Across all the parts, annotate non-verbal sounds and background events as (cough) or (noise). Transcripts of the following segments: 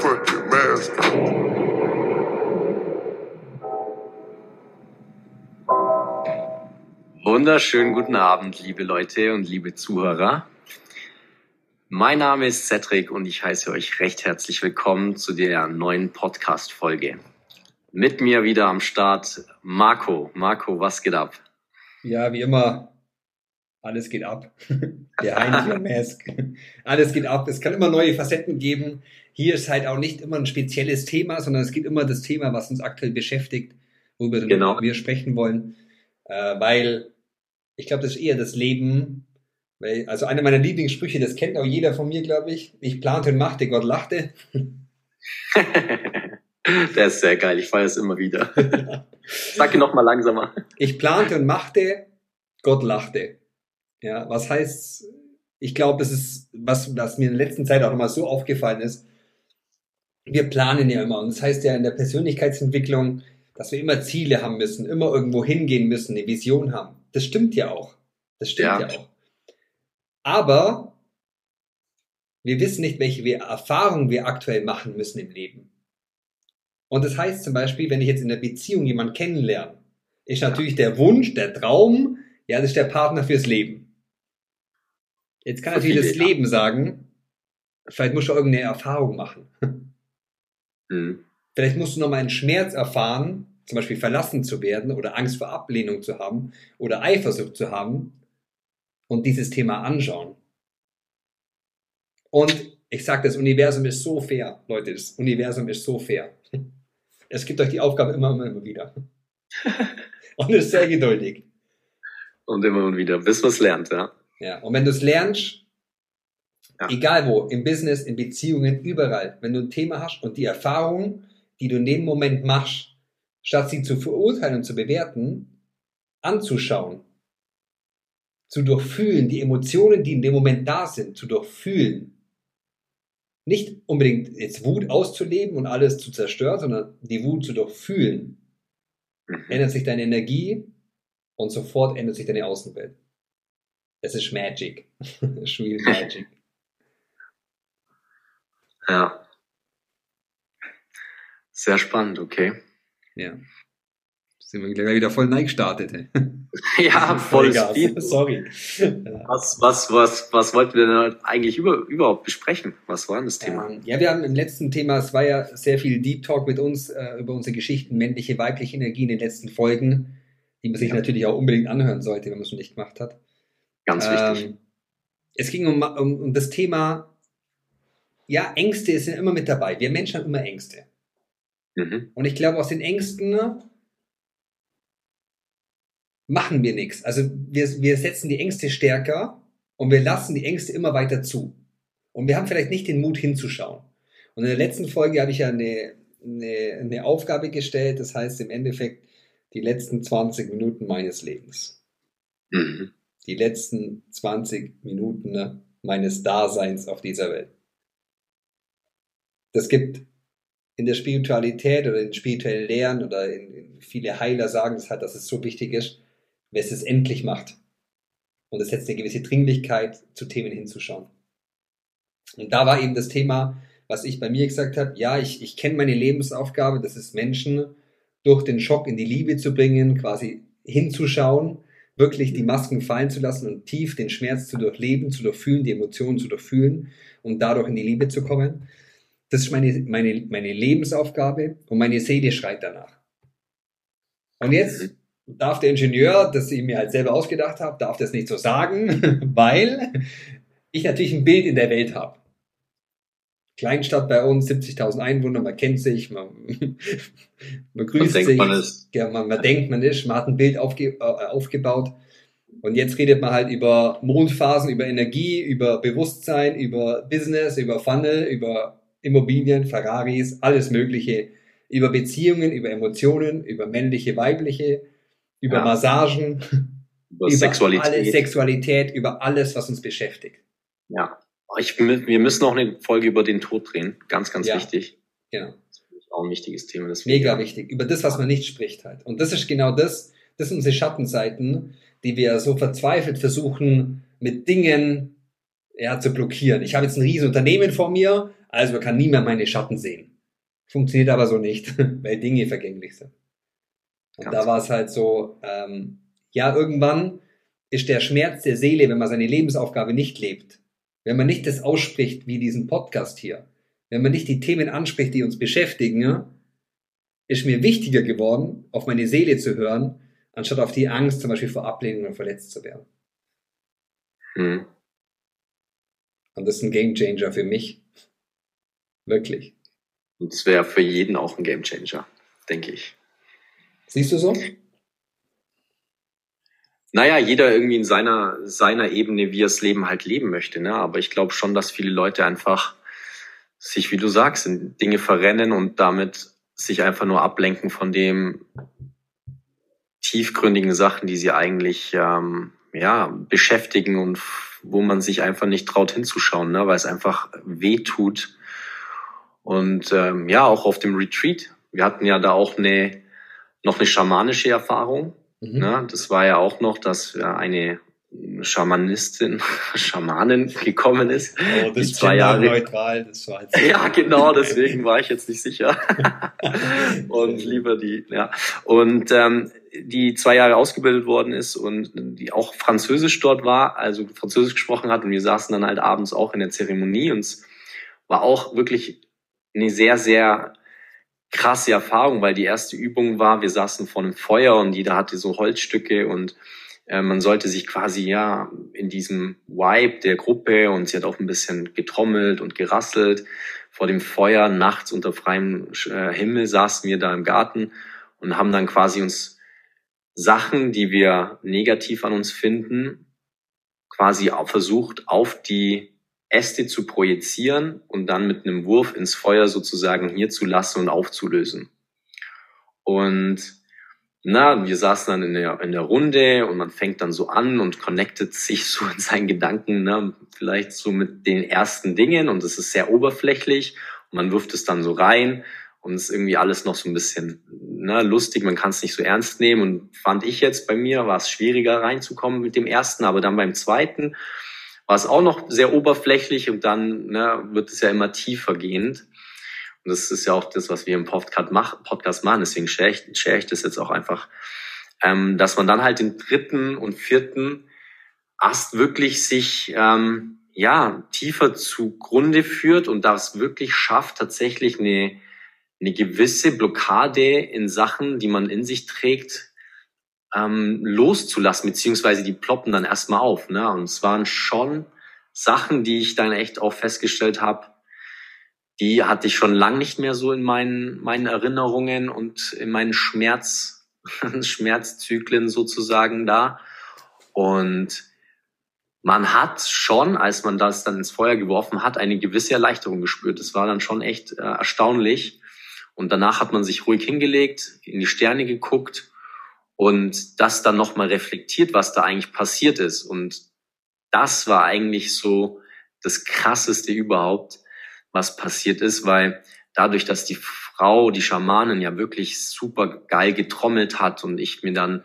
fucking mask. Wunderschönen guten Abend, liebe Leute und liebe Zuhörer. Mein Name ist Cedric und ich heiße euch recht herzlich willkommen zu der neuen Podcast-Folge. Mit mir wieder am Start Marco. Marco, was geht ab? Ja, wie immer, alles geht ab. (laughs) Der Heinz Mask. Alles geht ab. Es kann immer neue Facetten geben. Hier ist halt auch nicht immer ein spezielles Thema, sondern es geht immer das Thema, was uns aktuell beschäftigt, worüber Genau. wir sprechen wollen. Äh, weil ich glaube, das ist eher das Leben. Weil, also einer meiner Lieblingssprüche, das kennt auch jeder von mir, glaube ich. Ich plante und machte, Gott lachte. (laughs) Der ist sehr geil, ich feiere es immer wieder. (laughs) Sag ihn noch mal langsamer. Ich plante und machte, Gott lachte. Ja, was heißt, ich glaube, das ist, was, was mir in der letzten Zeit auch nochmal so aufgefallen ist. Wir planen ja immer. Und das heißt ja in der Persönlichkeitsentwicklung, dass wir immer Ziele haben müssen, immer irgendwo hingehen müssen, eine Vision haben. Das stimmt ja auch. Das stimmt Ja. ja, auch. Aber wir wissen nicht, welche Erfahrungen wir aktuell machen müssen im Leben. Und das heißt zum Beispiel, wenn ich jetzt in der Beziehung jemanden kennenlerne, ist natürlich der Wunsch, der Traum, ja, das ist der Partner fürs Leben. Jetzt kann natürlich das. Leben sagen, vielleicht musst du irgendeine Erfahrung machen. (laughs) Hm. Vielleicht musst du nochmal einen Schmerz erfahren, zum Beispiel verlassen zu werden oder Angst vor Ablehnung zu haben oder Eifersucht zu haben und dieses Thema anschauen. Und ich sage, das Universum ist so fair, Leute, das Universum ist so fair. Es gibt euch die Aufgabe immer, immer, immer wieder. (laughs) Und ist sehr geduldig. Und immer und wieder, bis man es lernt, ja. Ja, und wenn du es lernst, Ja. egal wo, im Business, in Beziehungen, überall, wenn du ein Thema hast und die Erfahrung, die du in dem Moment machst, statt sie zu verurteilen und zu bewerten, anzuschauen, zu durchfühlen, die Emotionen, die in dem Moment da sind, zu durchfühlen. Nicht unbedingt jetzt Wut auszuleben und alles zu zerstören, sondern die Wut zu durchfühlen. Mhm. Ändert sich deine Energie und sofort ändert sich deine Außenwelt. Das ist Magic. (laughs) Ist real Magic. Ja. Sehr spannend, okay. Ja. Sind wir gleich wieder voll neu gestartet. (laughs) Ja, (laughs) voll. Speed. Sorry. Was, was, was, was wollten wir denn eigentlich über, überhaupt besprechen? Was war denn das Thema? Ähm, ja, wir haben im letzten Thema, es war ja sehr viel Deep Talk mit uns äh, über unsere Geschichten, männliche, weibliche Energie in den letzten Folgen, die man sich Ja. natürlich auch unbedingt anhören sollte, wenn man es noch nicht gemacht hat. Ganz wichtig. Ähm, es ging um, um, um das Thema, ja, Ängste sind immer mit dabei. Wir Menschen haben immer Ängste. Mhm. Und ich glaube, aus den Ängsten ne, machen wir nichts. Also wir, wir setzen die Ängste stärker und wir lassen die Ängste immer weiter zu. Und wir haben vielleicht nicht den Mut hinzuschauen. Und in der letzten Folge habe ich ja eine, eine, eine Aufgabe gestellt, das heißt im Endeffekt die letzten 20 Minuten meines Lebens. Mhm. Die letzten 20 Minuten ne, meines Daseins auf dieser Welt. Das gibt in der Spiritualität oder in spirituellen Lehren oder in, in viele Heiler sagen das halt, dass es so wichtig ist, wer es es endlich macht. Und es setzt eine gewisse Dringlichkeit, zu Themen hinzuschauen. Und da war eben das Thema, was ich bei mir gesagt habe, ja, ich, ich kenne meine Lebensaufgabe, das ist Menschen durch den Schock in die Liebe zu bringen, quasi hinzuschauen, wirklich die Masken fallen zu lassen und tief den Schmerz zu durchleben, zu durchfühlen, die Emotionen zu durchfühlen und dadurch in die Liebe zu kommen. Das ist meine, meine, meine Lebensaufgabe und meine Seele schreit danach. Und jetzt darf der Ingenieur, das ich mir halt selber ausgedacht habe, darf das nicht so sagen, (laughs) weil ich natürlich ein Bild in der Welt habe. Kleinstadt bei uns, 70.000 Einwohner, man kennt sich, man, (laughs) man grüßt denkt, sich, man ja, man, man denkt, man ist, man hat ein Bild aufge, äh, aufgebaut. Und jetzt redet man halt über Mondphasen, über Energie, über Bewusstsein, über Business, über Funnel, über Immobilien, Ferraris, alles Mögliche, über Beziehungen, über Emotionen, über männliche, weibliche, über Ja. Massagen, Über über Sexualität. Alle Sexualität, über alles, was uns beschäftigt. Ja. Ich, wir müssen auch eine Folge über den Tod drehen. Ganz, ganz Ja. wichtig. Genau. Das ist auch ein wichtiges Thema. Mega wichtig. Über das, was man nicht spricht halt. Und das ist genau das, das sind unsere Schattenseiten, die wir so verzweifelt versuchen, mit Dingen ja, zu blockieren. Ich habe jetzt ein riesen Unternehmen vor mir, Also man kann nie mehr meine Schatten sehen. Funktioniert aber so nicht, (laughs) weil Dinge vergänglich sind. Und Ganz da war es halt so, ähm, ja, irgendwann ist der Schmerz der Seele, wenn man seine Lebensaufgabe nicht lebt, wenn man nicht das ausspricht wie diesen Podcast hier, wenn man nicht die Themen anspricht, die uns beschäftigen, ja, ist mir wichtiger geworden, auf meine Seele zu hören, anstatt auf die Angst, zum Beispiel vor Ablehnung und verletzt zu werden. Hm. Und das ist ein Gamechanger für mich. Wirklich. Und es wäre für jeden auch ein Gamechanger, denke ich. Siehst du so? Naja, jeder irgendwie in seiner, seiner Ebene, wie er das Leben halt leben möchte. Ne? Aber ich glaube schon, dass viele Leute einfach sich, wie du sagst, in Dinge verrennen und damit sich einfach nur ablenken von dem tiefgründigen Sachen, die sie eigentlich ähm, ja, beschäftigen und wo man sich einfach nicht traut hinzuschauen, ne? weil es einfach weh tut. Und ähm, ja, auch auf dem Retreat. Wir hatten ja da auch eine, noch eine schamanische Erfahrung. Mhm. Ne? Das war ja auch noch, dass eine Schamanistin, (laughs) Schamanin gekommen ist. Oh, das ist zwei Jahre neutral, das war jetzt (laughs) Ja, genau, deswegen war ich jetzt nicht sicher. (laughs) und lieber die, ja. Und ähm, die zwei Jahre ausgebildet worden ist und die auch Französisch dort war, also Französisch gesprochen hat und wir saßen dann halt abends auch in der Zeremonie und es war auch wirklich eine sehr, sehr krasse Erfahrung, weil die erste Übung war, wir saßen vor einem Feuer und jeder hatte so Holzstücke und äh, man sollte sich quasi ja in diesem Vibe der Gruppe und sie hat auch ein bisschen getrommelt und gerasselt. Vor dem Feuer nachts unter freiem äh, Himmel saßen wir da im Garten und haben dann quasi uns Sachen, die wir negativ an uns finden, quasi versucht auf die Äste zu projizieren und dann mit einem Wurf ins Feuer sozusagen hier zu lassen und aufzulösen. Und na, wir saßen dann in der, in der Runde und man fängt dann so an und connectet sich so in seinen Gedanken, ne, vielleicht so mit den ersten Dingen und es ist sehr oberflächlich. Und man wirft es dann so rein und es ist irgendwie alles noch so ein bisschen ne, lustig, man kann es nicht so ernst nehmen und fand ich jetzt bei mir, war es schwieriger reinzukommen mit dem ersten, aber dann beim zweiten war es auch noch sehr oberflächlich und dann ne, wird es ja immer tiefer gehend. Und das ist ja auch das, was wir im Podcast, mach, Podcast machen. Deswegen share ich, share ich das jetzt auch einfach, ähm, dass man dann halt den dritten und vierten Ast wirklich sich ähm, ja tiefer zugrunde führt und das wirklich schafft, tatsächlich eine, eine gewisse Blockade in Sachen, die man in sich trägt, ähm, loszulassen, beziehungsweise die ploppen dann erstmal auf. Ne? Und es waren schon Sachen, die ich dann echt auch festgestellt habe, die hatte ich schon lang nicht mehr so in meinen, meinen Erinnerungen und in meinen Schmerz, (laughs) Schmerzzyklen sozusagen da. Und man hat schon, als man das dann ins Feuer geworfen hat, eine gewisse Erleichterung gespürt. Das war dann schon echt äh, erstaunlich. Und danach hat man sich ruhig hingelegt, in die Sterne geguckt und das dann nochmal reflektiert, was da eigentlich passiert ist. Und das war eigentlich so das Krasseste überhaupt, was passiert ist, weil dadurch, dass die Frau, die Schamanin ja wirklich super geil getrommelt hat und ich mir dann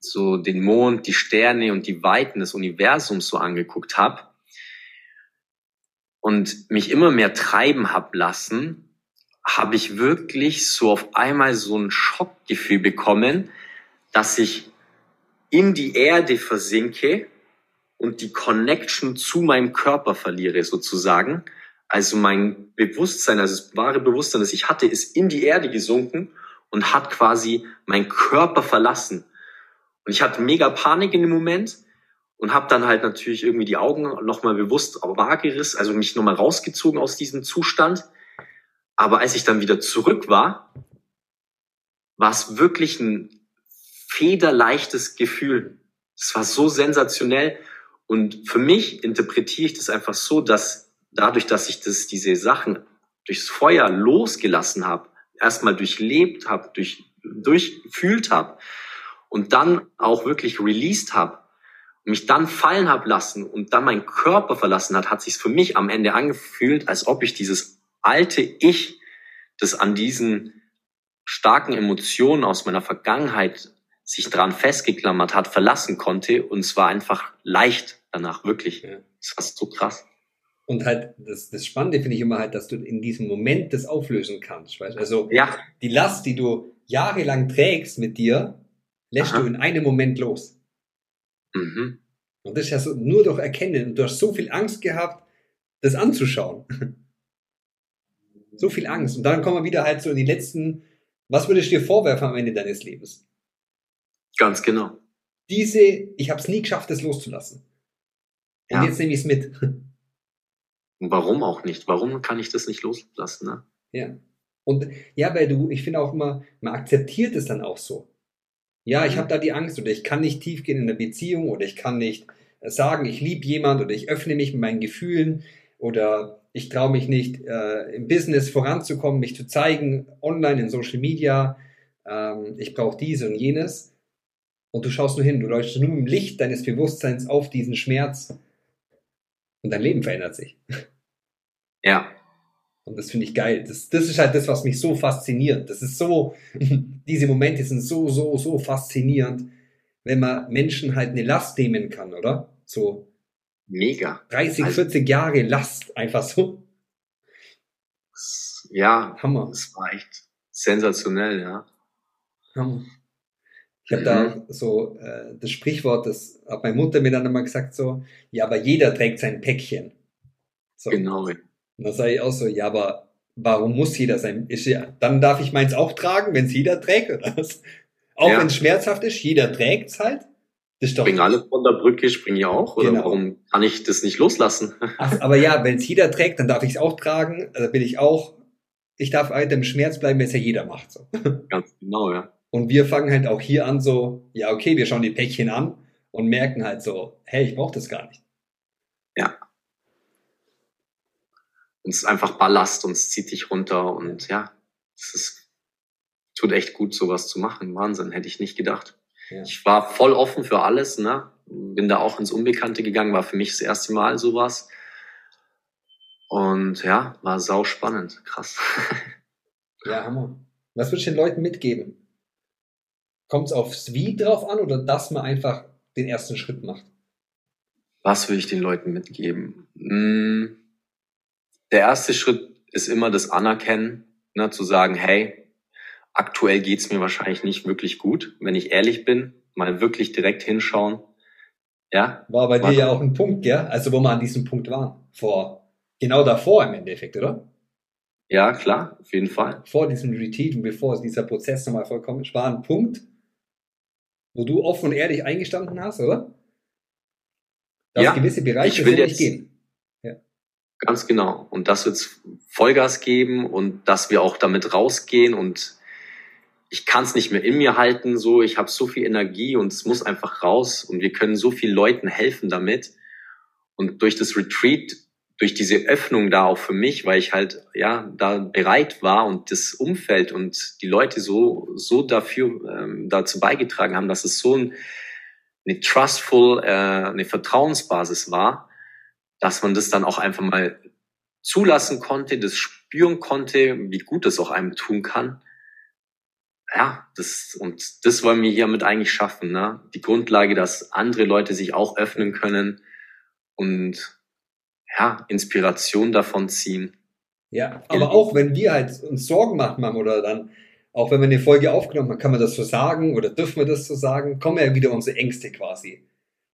so den Mond, die Sterne und die Weiten des Universums so angeguckt habe und mich immer mehr treiben hab lassen, habe ich wirklich so auf einmal so ein Schockgefühl bekommen, dass ich in die Erde versinke und die Connection zu meinem Körper verliere sozusagen also mein Bewusstsein, also das wahre Bewusstsein, das ich hatte, ist in die Erde gesunken und hat quasi meinen Körper verlassen. Und ich hatte mega Panik in dem Moment und habe dann halt natürlich irgendwie die Augen nochmal bewusst wahrgerissen, also mich nochmal rausgezogen aus diesem Zustand. Aber als ich dann wieder zurück war, war es wirklich ein federleichtes Gefühl. Es war so sensationell. Und für mich interpretiere ich das einfach so, dass dadurch, dass ich das, diese Sachen durchs Feuer losgelassen habe, erstmal durchlebt habe, durch, durchfühlt habe und dann auch wirklich released habe, mich dann fallen habe lassen und dann mein Körper verlassen hat, hat sich für mich am Ende angefühlt, als ob ich dieses alte Ich, das an diesen starken Emotionen aus meiner Vergangenheit sich dran festgeklammert hat, verlassen konnte. Und es war einfach leicht danach, wirklich. Das war so krass. Und halt, das, das Spannende finde ich immer halt, dass du in diesem Moment das auflösen kannst. Weißt? Also Ja, die Last, die du jahrelang trägst mit dir, lässt Aha. du in einem Moment los. mhm. Und das ist ja so, nur durch Erkennen. Und du hast so viel Angst gehabt, das anzuschauen. (laughs) so viel Angst. Und dann kommen wir wieder halt so in die letzten, was würdest du dir vorwerfen am Ende deines Lebens? Ganz genau. Diese, ich habe es nie geschafft, das loszulassen. Und Ja. jetzt nehme ich es mit. Warum auch nicht? Warum kann ich das nicht loslassen? Ne? Ja. Und ja, weil du, ich finde auch immer, man akzeptiert es dann auch so. Ja, ich Mhm. habe da die Angst oder ich kann nicht tief gehen in der Beziehung oder ich kann nicht äh, sagen, ich liebe jemand oder ich öffne mich mit meinen Gefühlen oder ich traue mich nicht äh, im Business voranzukommen, mich zu zeigen, online, in Social Media. Ähm, ich brauche dies und jenes. Und du schaust nur hin, du leuchtest nur im Licht deines Bewusstseins auf diesen Schmerz und dein Leben verändert sich. Ja, Und das finde ich geil. Das, das ist halt das, was mich so fasziniert. Das ist so, (laughs) diese Momente sind so, so, so faszinierend, wenn man Menschen halt eine Last nehmen kann, oder? So mega. 30, Also- 40 Jahre Last, einfach so. Ja, Hammer. das war echt sensationell, ja. Hammer. Ich habe Mhm. da so äh, das Sprichwort, das hat meine Mutter mir dann immer gesagt, so, ja, aber jeder trägt sein Päckchen. So. Genau. Und da sage ich auch so, ja, aber warum muss jeder sein? Ist ja, dann darf ich meins auch tragen, wenn es jeder trägt, oder was? Auch Ja. wenn es schmerzhaft ist, jeder trägt's halt. Das ist doch. Springen alle von der Brücke, springen ja auch? Oder Genau. warum kann ich das nicht loslassen? Ach, aber ja, wenn es jeder trägt, dann darf ich es auch tragen. Da bin ich auch. Ich darf halt im Schmerz bleiben, wenn es ja jeder macht. So. Ganz genau, ja. Und wir fangen halt auch hier an, so, ja, okay, wir schauen die Päckchen an und merken halt so, hey, ich brauche das gar nicht. Und es ist einfach Ballast und es zieht dich runter und ja, es ist, tut echt gut, sowas zu machen. Wahnsinn, hätte ich nicht gedacht. Ja. Ich war voll offen für alles, ne? Bin da auch ins Unbekannte gegangen, war für mich das erste Mal sowas. Und ja, war sau spannend, krass. (laughs) Ja, Hammer. Was würdest du den Leuten mitgeben? Kommt es aufs Wie drauf an oder dass man einfach den ersten Schritt macht? Was will ich den Leuten mitgeben? Mm, Der erste Schritt ist immer das Anerkennen, ne, zu sagen, hey, aktuell geht's mir wahrscheinlich nicht wirklich gut. Wenn ich ehrlich bin, mal wirklich direkt hinschauen. Ja, War bei dir Warte. ja auch ein Punkt, gell? Also wo wir an diesem Punkt waren. Vor, genau davor im Endeffekt, oder? ja, klar, auf jeden Fall. Vor diesem Retreat und bevor dieser Prozess nochmal vollkommen ist, war ein Punkt, wo du offen und ehrlich eingestanden hast, oder? Dass Ja, gewisse Bereiche ich will jetzt- nicht gehen. Ganz genau. Und das wird Vollgas geben und dass wir auch damit rausgehen und ich kann es nicht mehr in mir halten. So, ich habe so viel Energie und es muss einfach raus und wir können so vielen Leuten helfen damit. Und durch das Retreat, durch diese Öffnung da auch für mich, weil ich halt ja da bereit war und das Umfeld und die Leute so so dafür ähm, dazu beigetragen haben, dass es so ein, eine trustful, äh, eine Vertrauensbasis war, dass man das dann auch einfach mal zulassen konnte, das spüren konnte, wie gut das auch einem tun kann. Ja, das, und das wollen wir hiermit eigentlich schaffen, ne? Die Grundlage, dass andere Leute sich auch öffnen können und ja, Inspiration davon ziehen. Ja, aber auch wenn wir halt uns Sorgen machen haben oder dann, auch wenn wir eine Folge aufgenommen haben, kann man das so sagen oder dürfen wir das so sagen, kommen ja wieder unsere Ängste quasi.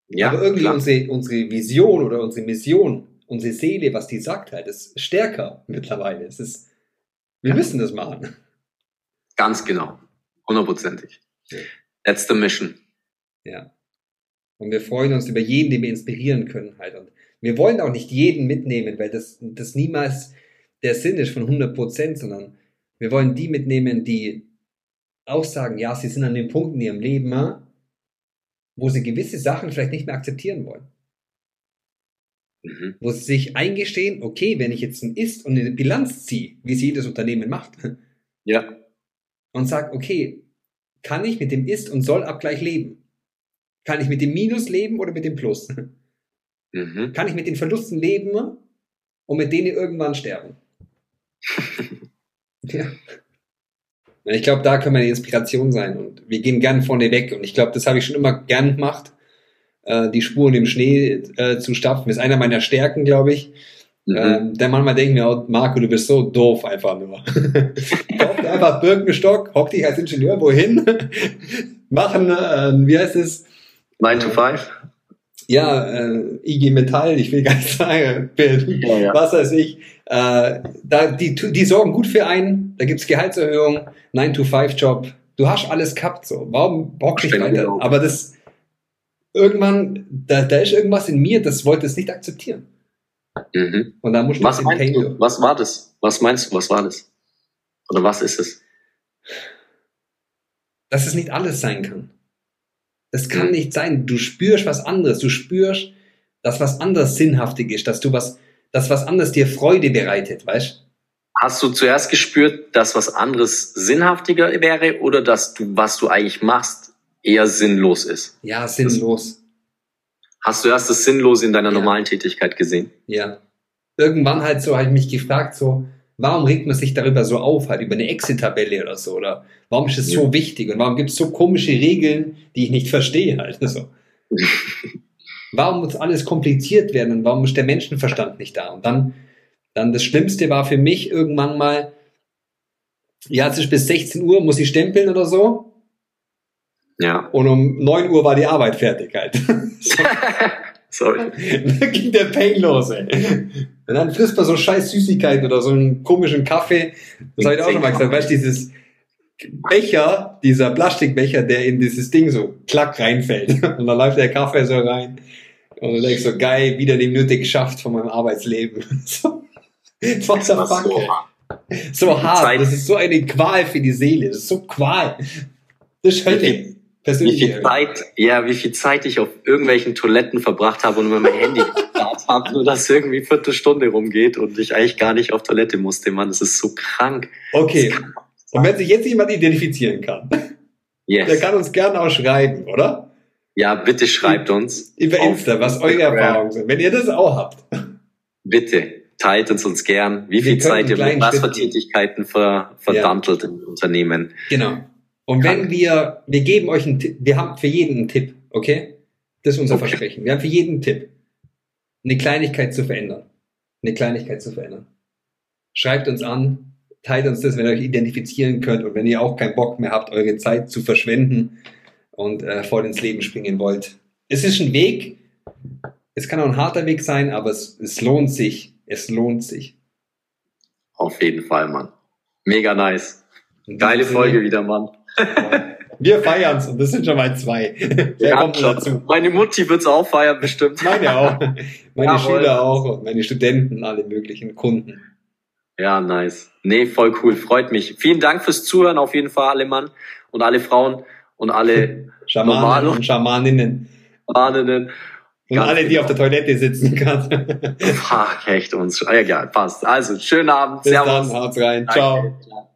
Ja, aber irgendwie klar. unsere, unsere Vision oder unsere Mission, unsere Seele, was die sagt halt, ist stärker mittlerweile. Es ist, wir Ja. müssen das machen. ganz genau. Hundertprozentig. Ja. That's the mission. Ja. Und wir freuen uns über jeden, den wir inspirieren können halt. Und wir wollen auch nicht jeden mitnehmen, weil das, das niemals der Sinn ist von 100 Prozent, sondern wir wollen die mitnehmen, die auch sagen, ja, sie sind an dem Punkt in ihrem Leben, ah, wo sie gewisse Sachen vielleicht nicht mehr akzeptieren wollen. Mhm. Wo sie sich eingestehen, okay, wenn ich jetzt ein Ist und eine Bilanz ziehe, wie es jedes Unternehmen macht, (laughs) Ja, und sage, okay, kann ich mit dem Ist- und Soll-Abgleich leben? Kann ich mit dem Minus leben oder mit dem Plus? (laughs) mhm. Kann ich mit den Verlusten leben und mit denen irgendwann sterben? (laughs) ja. Ich glaube, da können wir die Inspiration sein und wir gehen gern vorne weg und ich glaube, das habe ich schon immer gern gemacht, äh, die Spuren im Schnee äh, zu stapfen, ist einer meiner Stärken, glaube ich. Mhm. Ähm, denn manchmal denken wir auch, Marco, du bist so doof einfach nur. (laughs) Kauf dir einfach Birkenstock, hock dich als Ingenieur wohin, (laughs) machen, äh, wie heißt es? 9 to 5? Ja, äh, IG Metall, ich will gar nicht sagen, ja, ja. was weiß ich. Äh, da, die, die sorgen gut für einen, da gibt's Gehaltserhöhung, 9-to-5-Job. Du hast alles gehabt, so. Warum bock nicht weiter? Aber das, irgendwann, da, da ist irgendwas in mir, das wollte es nicht akzeptieren. Mhm. Und da muss was Pain du? Was war das? Was meinst du, was war das? Oder was ist es? Dass es nicht alles sein kann. Das kann nicht sein. Du spürst was anderes. Du spürst, dass was anderes sinnhaftig ist, dass du was, dass was anderes dir Freude bereitet, weißt? Hast du zuerst gespürt, dass was anderes sinnhaftiger wäre oder dass du, was du eigentlich machst, eher sinnlos ist? Ja, sinnlos. Hast du erst das Sinnlose in deiner ja. normalen Tätigkeit gesehen? Ja. Irgendwann halt so, habe ich mich gefragt, so, warum regt man sich darüber so auf, halt über eine Exit-Tabelle oder so, oder warum ist es ja. so wichtig und warum gibt es so komische Regeln, die ich nicht verstehe halt, so. (laughs) warum muss alles kompliziert werden und warum ist der Menschenverstand nicht da? Und dann, dann das Schlimmste war für mich irgendwann mal, ja, es ist bis 16 Uhr, muss ich stempeln oder so. Ja. Und um 9 Uhr war die Arbeit fertig halt. (laughs) (laughs) Sorry. (laughs) dann ging der Pain los, ey. Und dann frisst man so scheiß Süßigkeiten oder so einen komischen Kaffee. Das habe ich auch schon mal gesagt. Weißt du, dieses Becher, dieser Plastikbecher, der in dieses Ding so klack reinfällt. (laughs) Und dann läuft der Kaffee so rein. Und du denkst so, geil, wieder die Minute geschafft von meinem Arbeitsleben. (laughs) so, what the fuck? So, so hart. Das ist so eine Qual für die Seele. Das ist so Qual. Das ist halt wie viel Zeit, ja, wie viel Zeit ich auf irgendwelchen Toiletten verbracht habe und über mein Handy (laughs) gestartet habe, nur dass irgendwie eine Viertelstunde rumgeht und ich eigentlich gar nicht auf Toilette musste, Mann. Das ist so krank. Okay. Und wenn sich jetzt jemand identifizieren kann, yes. der kann uns gerne auch schreiben, oder? Ja, bitte schreibt uns. Über Insta, was eure Erfahrungen sind. Wenn ihr das auch habt. Bitte, teilt uns uns gern, wie viel Zeit ihr mit was für Tätigkeiten ver, verdantelt ja. im Unternehmen. Genau. Und wenn wir, wir geben euch einen Tipp, wir haben für jeden einen Tipp, okay? Das ist unser okay. Versprechen. Wir haben für jeden einen Tipp, eine Kleinigkeit zu verändern. Eine Kleinigkeit zu verändern. Schreibt uns an, teilt uns das, wenn ihr euch identifizieren könnt und wenn ihr auch keinen Bock mehr habt, eure Zeit zu verschwenden und äh, voll ins Leben springen wollt. Es ist ein Weg, es kann auch ein harter Weg sein, aber es, es lohnt sich. Es lohnt sich. Auf jeden Fall, Mann. Mega nice. Geile Folge wieder, Mann. Wir feiern's und das sind schon mal zwei. Wer ja, kommt dazu? Meine Mutti wird's auch feiern, bestimmt. Meine auch. Meine Jawohl. Schüler auch und meine Studenten, alle möglichen Kunden. Ja, nice. Nee, voll cool. Freut mich. Vielen Dank fürs Zuhören auf jeden Fall, alle Mann und alle Frauen und alle (laughs) Schamanen und Schamaninnen. Schamaninnen. Und Ganz alle, die auf der Toilette sitzen (laughs) kann. Ach, echt uns. Egal, passt. Also, schönen Abend. Bis Servus. dann, haut's rein. Danke. Ciao.